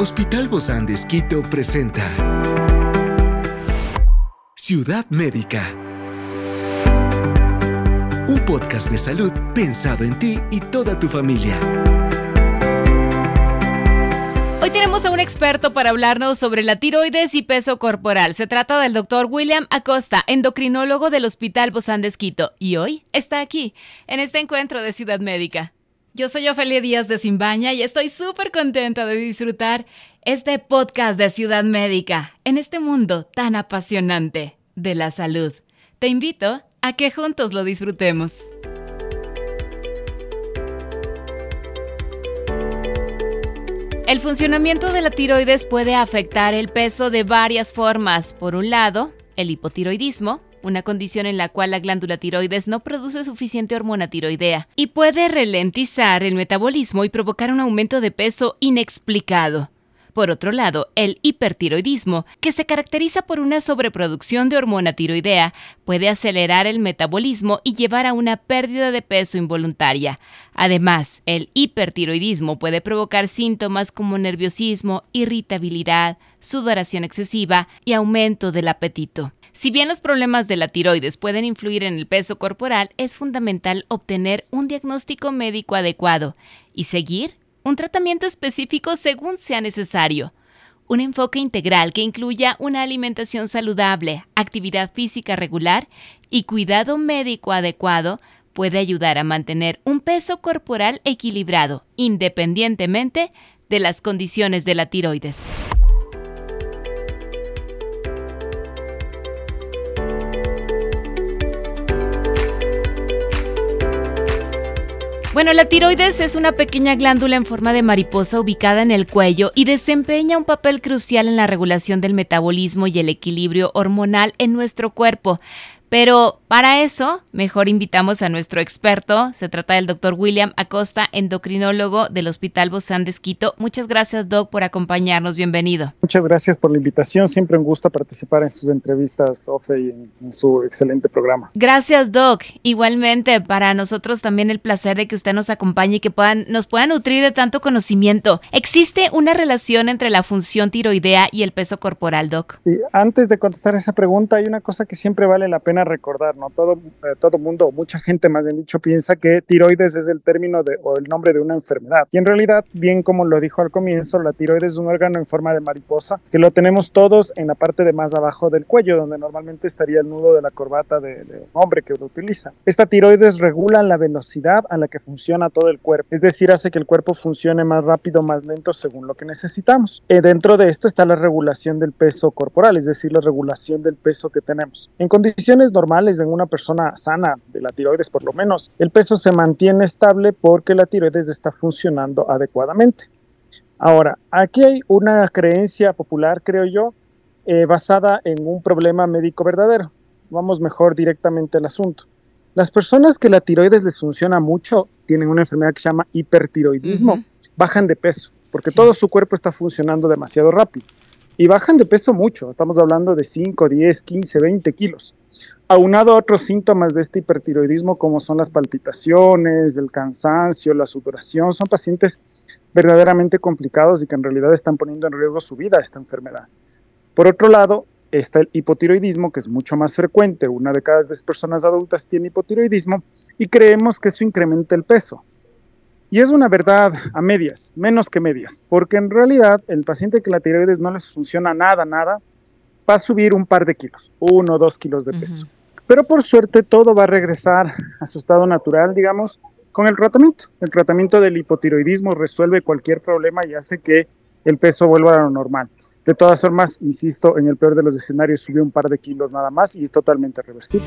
Hospital Bozán de Esquito presenta Ciudad Médica. Un podcast de salud pensado en ti y toda tu familia. Hoy tenemos a un experto para hablarnos sobre la tiroides y peso corporal. Se trata del doctor William Acosta, endocrinólogo del Hospital Bozán de. Y hoy está aquí, en este encuentro de Ciudad Médica. Yo soy Ofelia Díaz de Simbaña y estoy súper contenta de disfrutar este podcast de Ciudad Médica en este mundo tan apasionante de la salud. Te invito a que juntos lo disfrutemos. El funcionamiento de la tiroides puede afectar el peso de varias formas. Por un lado, el hipotiroidismo, una condición en la cual la glándula tiroides no produce suficiente hormona tiroidea y puede ralentizar el metabolismo y provocar un aumento de peso inexplicado. Por otro lado, el hipertiroidismo, que se caracteriza por una sobreproducción de hormona tiroidea, puede acelerar el metabolismo y llevar a una pérdida de peso involuntaria. Además, el hipertiroidismo puede provocar síntomas como nerviosismo, irritabilidad, sudoración excesiva y aumento del apetito. Si bien los problemas de la tiroides pueden influir en el peso corporal, es fundamental obtener un diagnóstico médico adecuado y seguir un tratamiento específico según sea necesario. Un enfoque integral que incluya una alimentación saludable, actividad física regular y cuidado médico adecuado puede ayudar a mantener un peso corporal equilibrado, independientemente de las condiciones de la tiroides. Bueno, la tiroides es una pequeña glándula en forma de mariposa ubicada en el cuello y desempeña un papel crucial en la regulación del metabolismo y el equilibrio hormonal en nuestro cuerpo. Pero para eso, mejor invitamos a nuestro experto. Se trata del doctor William Acosta, endocrinólogo del Hospital Bozán de Esquito. Muchas gracias, Doc, por acompañarnos. Bienvenido. Muchas gracias por la invitación. Siempre un gusto participar en sus entrevistas, Ofe, y en, su excelente programa. Gracias, Doc. Igualmente, para nosotros también el placer de que usted nos acompañe y que puedan, nos pueda nutrir de tanto conocimiento. ¿Existe una relación entre la función tiroidea y el peso corporal, Doc? Sí, antes de contestar esa pregunta, hay una cosa que siempre vale la pena recordar, ¿no? Todo, eh, todo mundo, mucha gente más bien dicho, piensa que tiroides es el término de, o el nombre de una enfermedad. Y en realidad, bien como lo dijo al comienzo, la tiroides es un órgano en forma de mariposa que lo tenemos todos en la parte de más abajo del cuello, donde normalmente estaría el nudo de la corbata de, de un hombre que lo utiliza. Esta tiroides regula la velocidad a la que funciona todo el cuerpo, es decir, hace que el cuerpo funcione más rápido, más lento según lo que necesitamos. Eh, dentro de esto está la regulación del peso corporal, es decir, la regulación del peso que tenemos. En condiciones normales, en una persona sana, de la tiroides por lo menos, el peso se mantiene estable porque la tiroides está funcionando adecuadamente. Ahora, aquí hay una creencia popular, creo yo, eh, basada en un problema médico verdadero. Vamos mejor directamente al asunto. Las personas que la tiroides les funciona mucho tienen una enfermedad que se llama hipertiroidismo, uh -huh. bajan de peso, porque sí. todo su cuerpo está funcionando demasiado rápido. Y bajan de peso mucho, estamos hablando de 5, 10, 15, 20 kilos. Aunado a otros síntomas de este hipertiroidismo como son las palpitaciones, el cansancio, la sudoración, son pacientes verdaderamente complicados y que en realidad están poniendo en riesgo su vida esta enfermedad. Por otro lado, está el hipotiroidismo, que es mucho más frecuente. Una de cada 10 personas adultas tiene hipotiroidismo y creemos que eso incrementa el peso. Y es una verdad a medias, menos que medias, porque en realidad el paciente que la tiroides no les funciona nada, nada, va a subir un par de kilos, uno o dos kilos de peso. Uh -huh. Pero por suerte todo va a regresar a su estado natural, digamos, con el tratamiento. El tratamiento del hipotiroidismo resuelve cualquier problema y hace que el peso vuelva a lo normal. De todas formas, insisto, en el peor de los escenarios subió un par de kilos nada más y es totalmente reversible.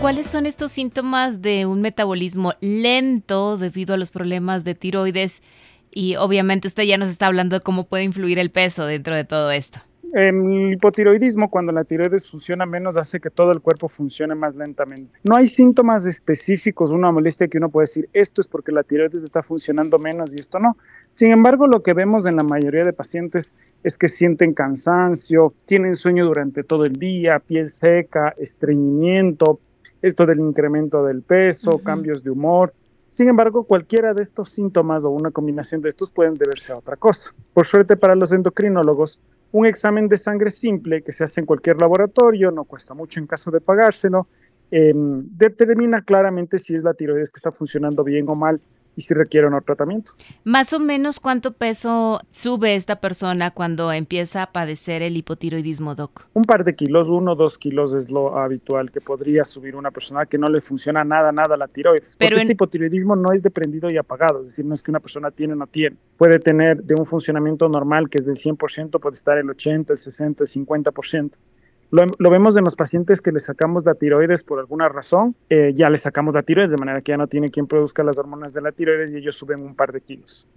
¿Cuáles son estos síntomas de un metabolismo lento debido a los problemas de tiroides? Y obviamente usted ya nos está hablando de cómo puede influir el peso dentro de todo esto. el hipotiroidismo, cuando la tiroides funciona menos, hace que todo el cuerpo funcione más lentamente. No hay síntomas específicos, una molestia que uno puede decir, esto es porque la tiroides está funcionando menos y esto no. Sin embargo, lo que vemos en la mayoría de pacientes es que sienten cansancio, tienen sueño durante todo el día, piel seca, estreñimiento, esto del incremento del peso, cambios de humor. Sin embargo, cualquiera de estos síntomas o una combinación de estos pueden deberse a otra cosa. Por suerte para los endocrinólogos, un examen de sangre simple que se hace en cualquier laboratorio, no cuesta mucho en caso de pagárselo, em, determina claramente si es la tiroides que está funcionando bien o mal y si requiere un tratamiento. Más o menos cuánto peso sube esta persona cuando empieza a padecer el hipotiroidismo, Doc. Un par de kilos, uno o dos kilos es lo habitual que podría subir una persona que no le funciona nada, nada la tiroides. Pero este hipotiroidismo no es deprendido y apagado, es decir, no es que una persona tiene o no tiene. Puede tener de un funcionamiento normal que es del 100%, puede estar el 80, el 60, el 50%. Lo, vemos en los pacientes que le sacamos la tiroides por alguna razón, eh, ya le sacamos la tiroides de manera que ya no tiene quien produzca las hormonas de la tiroides y ellos suben un par de kilos.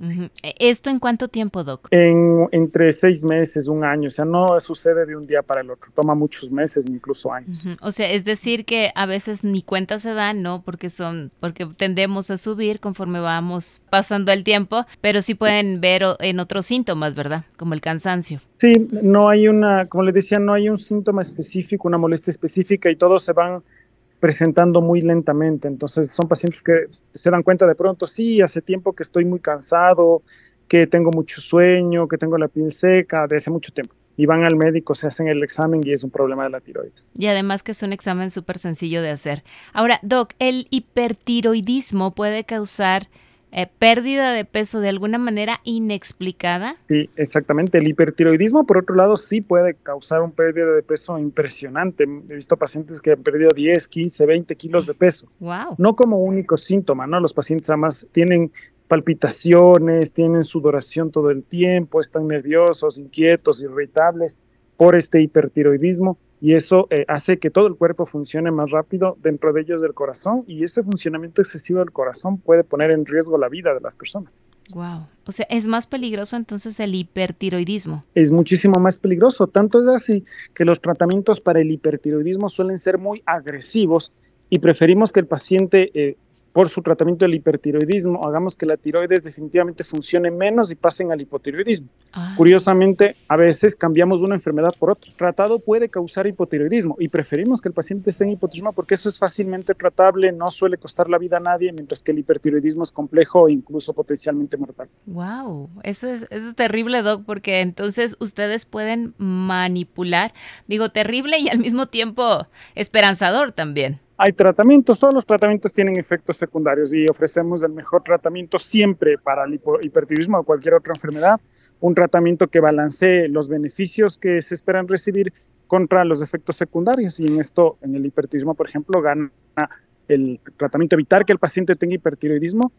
E, ¿Esto en cuánto tiempo, Doc? En, entre seis meses, un año, o sea, no sucede de un día para el otro, toma muchos meses, incluso años. O sea, es decir que a veces ni cuenta se dan, ¿no? Porque son, porque tendemos a subir conforme vamos pasando el tiempo, pero sí pueden ver en otros síntomas, ¿verdad? Como el cansancio. Sí, no hay una, como les decía, no hay un síntoma específico, una molestia específica y todos se van presentando muy lentamente. Entonces son pacientes que se dan cuenta de pronto, sí, hace tiempo que estoy muy cansado, que tengo mucho sueño, que tengo la piel seca, de hace mucho tiempo. Y van al médico, se hacen el examen y es un problema de la tiroides. Y además que es un examen súper sencillo de hacer. Ahora, Doc, ¿el hipertiroidismo puede causar eh, pérdida de peso de alguna manera inexplicada? Sí, exactamente. El hipertiroidismo, por otro lado, sí puede causar un pérdida de peso impresionante. He visto pacientes que han perdido 10, 15, 20 kilos de peso. Wow. No como único síntoma, ¿no? Los pacientes además tienen palpitaciones, tienen sudoración todo el tiempo, están nerviosos, inquietos, irritables por este hipertiroidismo y eso eh, hace que todo el cuerpo funcione más rápido, dentro de ellos del corazón, y ese funcionamiento excesivo del corazón puede poner en riesgo la vida de las personas. Wow. O sea, es más peligroso entonces el hipertiroidismo. Es muchísimo más peligroso, tanto es así que los tratamientos para el hipertiroidismo suelen ser muy agresivos y preferimos que el paciente eh, por su tratamiento del hipertiroidismo, hagamos que la tiroides definitivamente funcione menos y pasen al hipotiroidismo. Ah. Curiosamente, a veces cambiamos una enfermedad por otra. Tratado puede causar hipotiroidismo y preferimos que el paciente esté en hipotiroidismo porque eso es fácilmente tratable, no suele costar la vida a nadie, mientras que el hipertiroidismo es complejo e incluso potencialmente mortal. Wow, eso es, eso es terrible, Doc, porque entonces ustedes pueden manipular, digo, terrible y al mismo tiempo esperanzador también. Hay tratamientos, todos los tratamientos tienen efectos secundarios y ofrecemos el mejor tratamiento siempre para el hipertiroidismo o cualquier otra enfermedad, un tratamiento que balancee los beneficios que se esperan recibir contra los efectos secundarios y en esto, en el hipertiroidismo, por ejemplo, gana el tratamiento evitar que el paciente tenga hipertiroidismo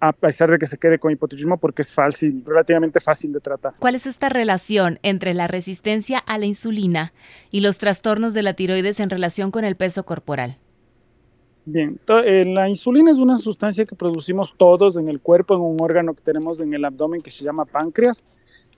a pesar de que se quede con hipotiroidismo porque es fácil, relativamente fácil de tratar. ¿Cuál es esta relación entre la resistencia a la insulina y los trastornos de la tiroides en relación con el peso corporal? Bien, eh, la insulina es una sustancia que producimos todos en el cuerpo, en un órgano que tenemos en el abdomen que se llama páncreas.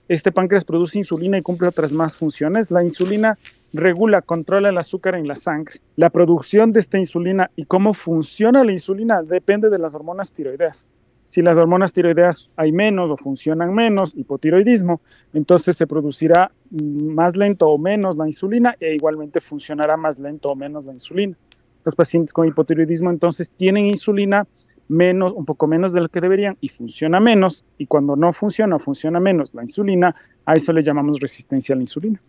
Este páncreas produce insulina y cumple otras más funciones. La insulina regula, controla el azúcar en la sangre. La producción de esta insulina y cómo funciona la insulina depende de las hormonas tiroideas. Si las hormonas tiroideas hay menos o funcionan menos, hipotiroidismo, entonces se producirá más lento o menos la insulina e igualmente funcionará más lento o menos la insulina los pacientes con hipotiroidismo entonces tienen insulina menos, un poco menos de lo que deberían y funciona menos, y cuando no funciona o funciona menos la insulina, a eso le llamamos resistencia a la insulina.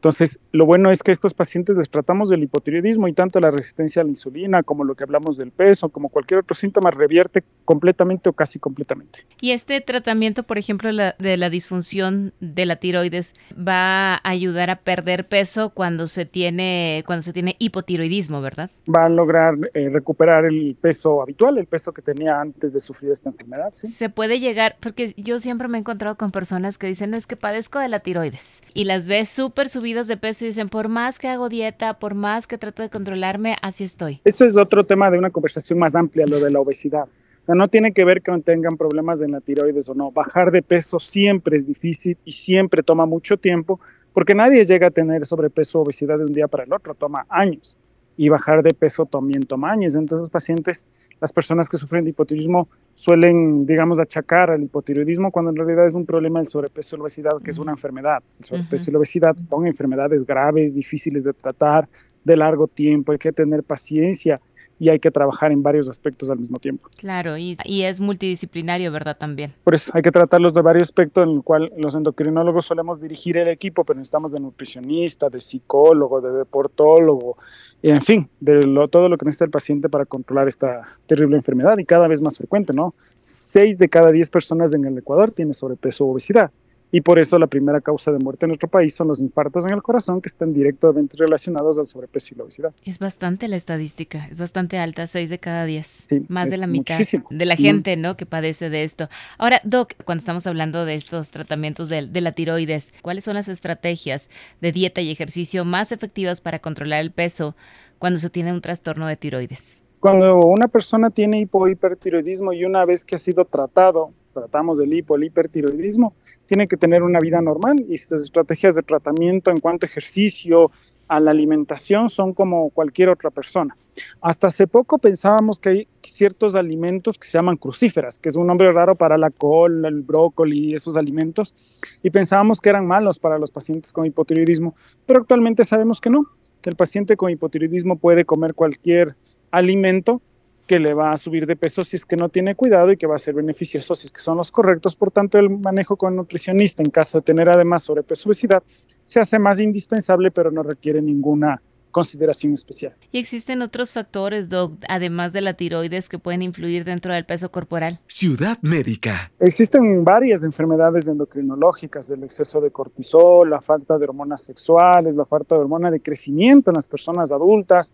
Entonces, lo bueno es que estos pacientes les tratamos del hipotiroidismo y tanto la resistencia a la insulina como lo que hablamos del peso, como cualquier otro síntoma, revierte completamente o casi completamente. Y este tratamiento, por ejemplo, de la disfunción de la tiroides, va a ayudar a perder peso cuando se tiene, cuando se tiene hipotiroidismo, ¿verdad? Va a lograr eh, recuperar el peso habitual, el peso que tenía antes de sufrir esta enfermedad. ¿sí? Se puede llegar, porque yo siempre me he encontrado con personas que dicen, no es que padezco de la tiroides y las ves súper subidas de peso y dicen, por más que hago dieta, por más que trato de controlarme, así estoy. Eso es otro tema de una conversación más amplia, lo de la obesidad. no tiene que ver con tengan problemas en la tiroides o no. Bajar de peso siempre es difícil y siempre toma mucho tiempo, porque nadie llega a tener sobrepeso o obesidad de un día para el otro, toma años y bajar de peso también toma años. Entonces, pacientes, las personas que sufren de hipotiroidismo suelen, digamos, achacar al hipotiroidismo cuando en realidad es un problema del sobrepeso y la obesidad, que es una enfermedad. El sobrepeso y la obesidad son enfermedades graves, difíciles de tratar, de largo tiempo, hay que tener paciencia y hay que trabajar en varios aspectos al mismo tiempo. Claro, y, es multidisciplinario, ¿verdad? También. Por eso hay que tratarlos de varios aspectos en el cual los endocrinólogos solemos dirigir el equipo, pero necesitamos de nutricionista, de psicólogo, de deportólogo, en fin, de todo lo que necesita el paciente para controlar esta terrible enfermedad y cada vez más frecuente, ¿no? Seis de cada diez personas en el Ecuador tienen sobrepeso o obesidad. Y por eso la primera causa de muerte en nuestro país son los infartos en el corazón que están directamente relacionados al sobrepeso y la obesidad. Es bastante la estadística, es bastante alta, seis de cada diez. más de la mitad de la gente, ¿no? Que padece de esto. Ahora, Doc, cuando estamos hablando de estos tratamientos de, de la tiroides, ¿cuáles son las estrategias de dieta y ejercicio más efectivas para controlar el peso cuando se tiene un trastorno de tiroides? Cuando una persona tiene hipohipertiroidismo y una vez que ha sido tratado, tratamos del hipo, el hipertiroidismo, tiene que tener una vida normal y sus estrategias de tratamiento en cuanto a ejercicio, a la alimentación son como cualquier otra persona. Hasta hace poco pensábamos que hay ciertos alimentos que se llaman crucíferas, que es un nombre raro para la col, el brócoli, esos alimentos, y pensábamos que eran malos para los pacientes con hipotiroidismo, pero actualmente sabemos que no, que el paciente con hipotiroidismo puede comer cualquier alimento que le va a subir de peso si es que no tiene cuidado y que va a ser beneficioso si es que son los correctos. Por tanto, el manejo con nutricionista en caso de tener además sobrepeso obesidad se hace más indispensable, pero no requiere ninguna consideración especial. ¿Y existen otros factores, Doc, además de la tiroides, que pueden influir dentro del peso corporal? Ciudad Médica. Existen varias enfermedades endocrinológicas, el exceso de cortisol, la falta de hormonas sexuales, la falta de hormona de crecimiento en las personas adultas,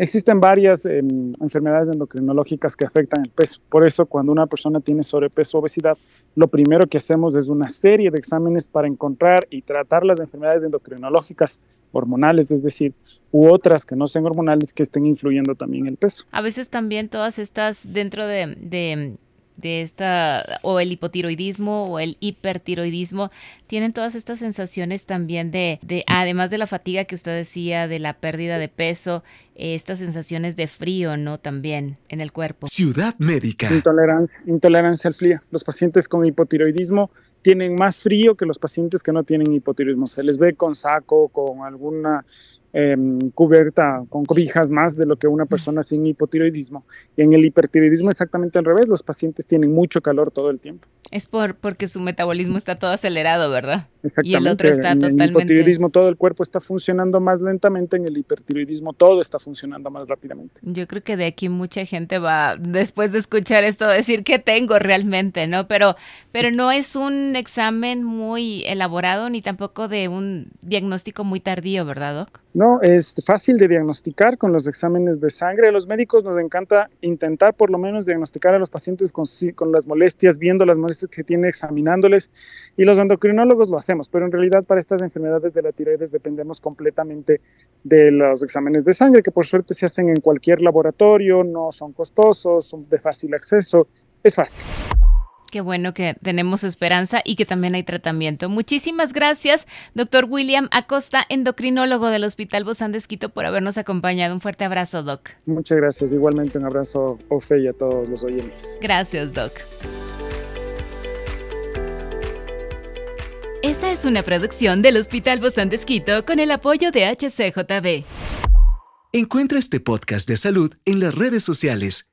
Existen varias em, enfermedades endocrinológicas que afectan el peso. Por eso, cuando una persona tiene sobrepeso o obesidad, lo primero que hacemos es una serie de exámenes para encontrar y tratar las enfermedades endocrinológicas hormonales, es decir, u otras que no sean hormonales que estén influyendo también el peso. A veces también todas estas dentro de de esta, o el hipotiroidismo o el hipertiroidismo, tienen todas estas sensaciones también de, de, además de la fatiga que usted decía, de la pérdida de peso, estas sensaciones de frío, ¿no? También en el cuerpo. Ciudad médica. Intolerancia, intolerancia al frío. Los pacientes con hipotiroidismo tienen más frío que los pacientes que no tienen hipotiroidismo. Se les ve con saco, con alguna Em, cubierta con cobijas más de lo que una persona sin hipotiroidismo. Y en el hipertiroidismo exactamente al revés, los pacientes tienen mucho calor todo el tiempo. Es por porque su metabolismo está todo acelerado, ¿verdad? Exactamente. Y el otro está en el hipotiroidismo todo el cuerpo está funcionando más lentamente, en el hipertiroidismo todo está funcionando más rápidamente. Yo creo que de aquí mucha gente va, después de escuchar esto, decir que tengo realmente, ¿no? Pero, pero no es un examen muy elaborado ni tampoco de un diagnóstico muy tardío, ¿verdad, Doc? No, es fácil de diagnosticar con los exámenes de sangre. A los médicos nos encanta intentar por lo menos diagnosticar a los pacientes con, con las molestias, viendo las molestias que tiene, examinándoles. Y los endocrinólogos lo hacemos, pero en realidad para estas enfermedades de la tiroides dependemos completamente de los exámenes de sangre, que por suerte se hacen en cualquier laboratorio, no son costosos, son de fácil acceso. Es fácil. Qué bueno que tenemos esperanza y que también hay tratamiento. Muchísimas gracias, doctor William Acosta, endocrinólogo del Hospital Bozán de Esquito, por habernos acompañado. Un fuerte abrazo, doc. Muchas gracias. Igualmente un abrazo, Ofe, y a todos los oyentes. Gracias, doc. Esta es una producción del Hospital Bozán de Esquito con el apoyo de HCJB. Encuentra este podcast de salud en las redes sociales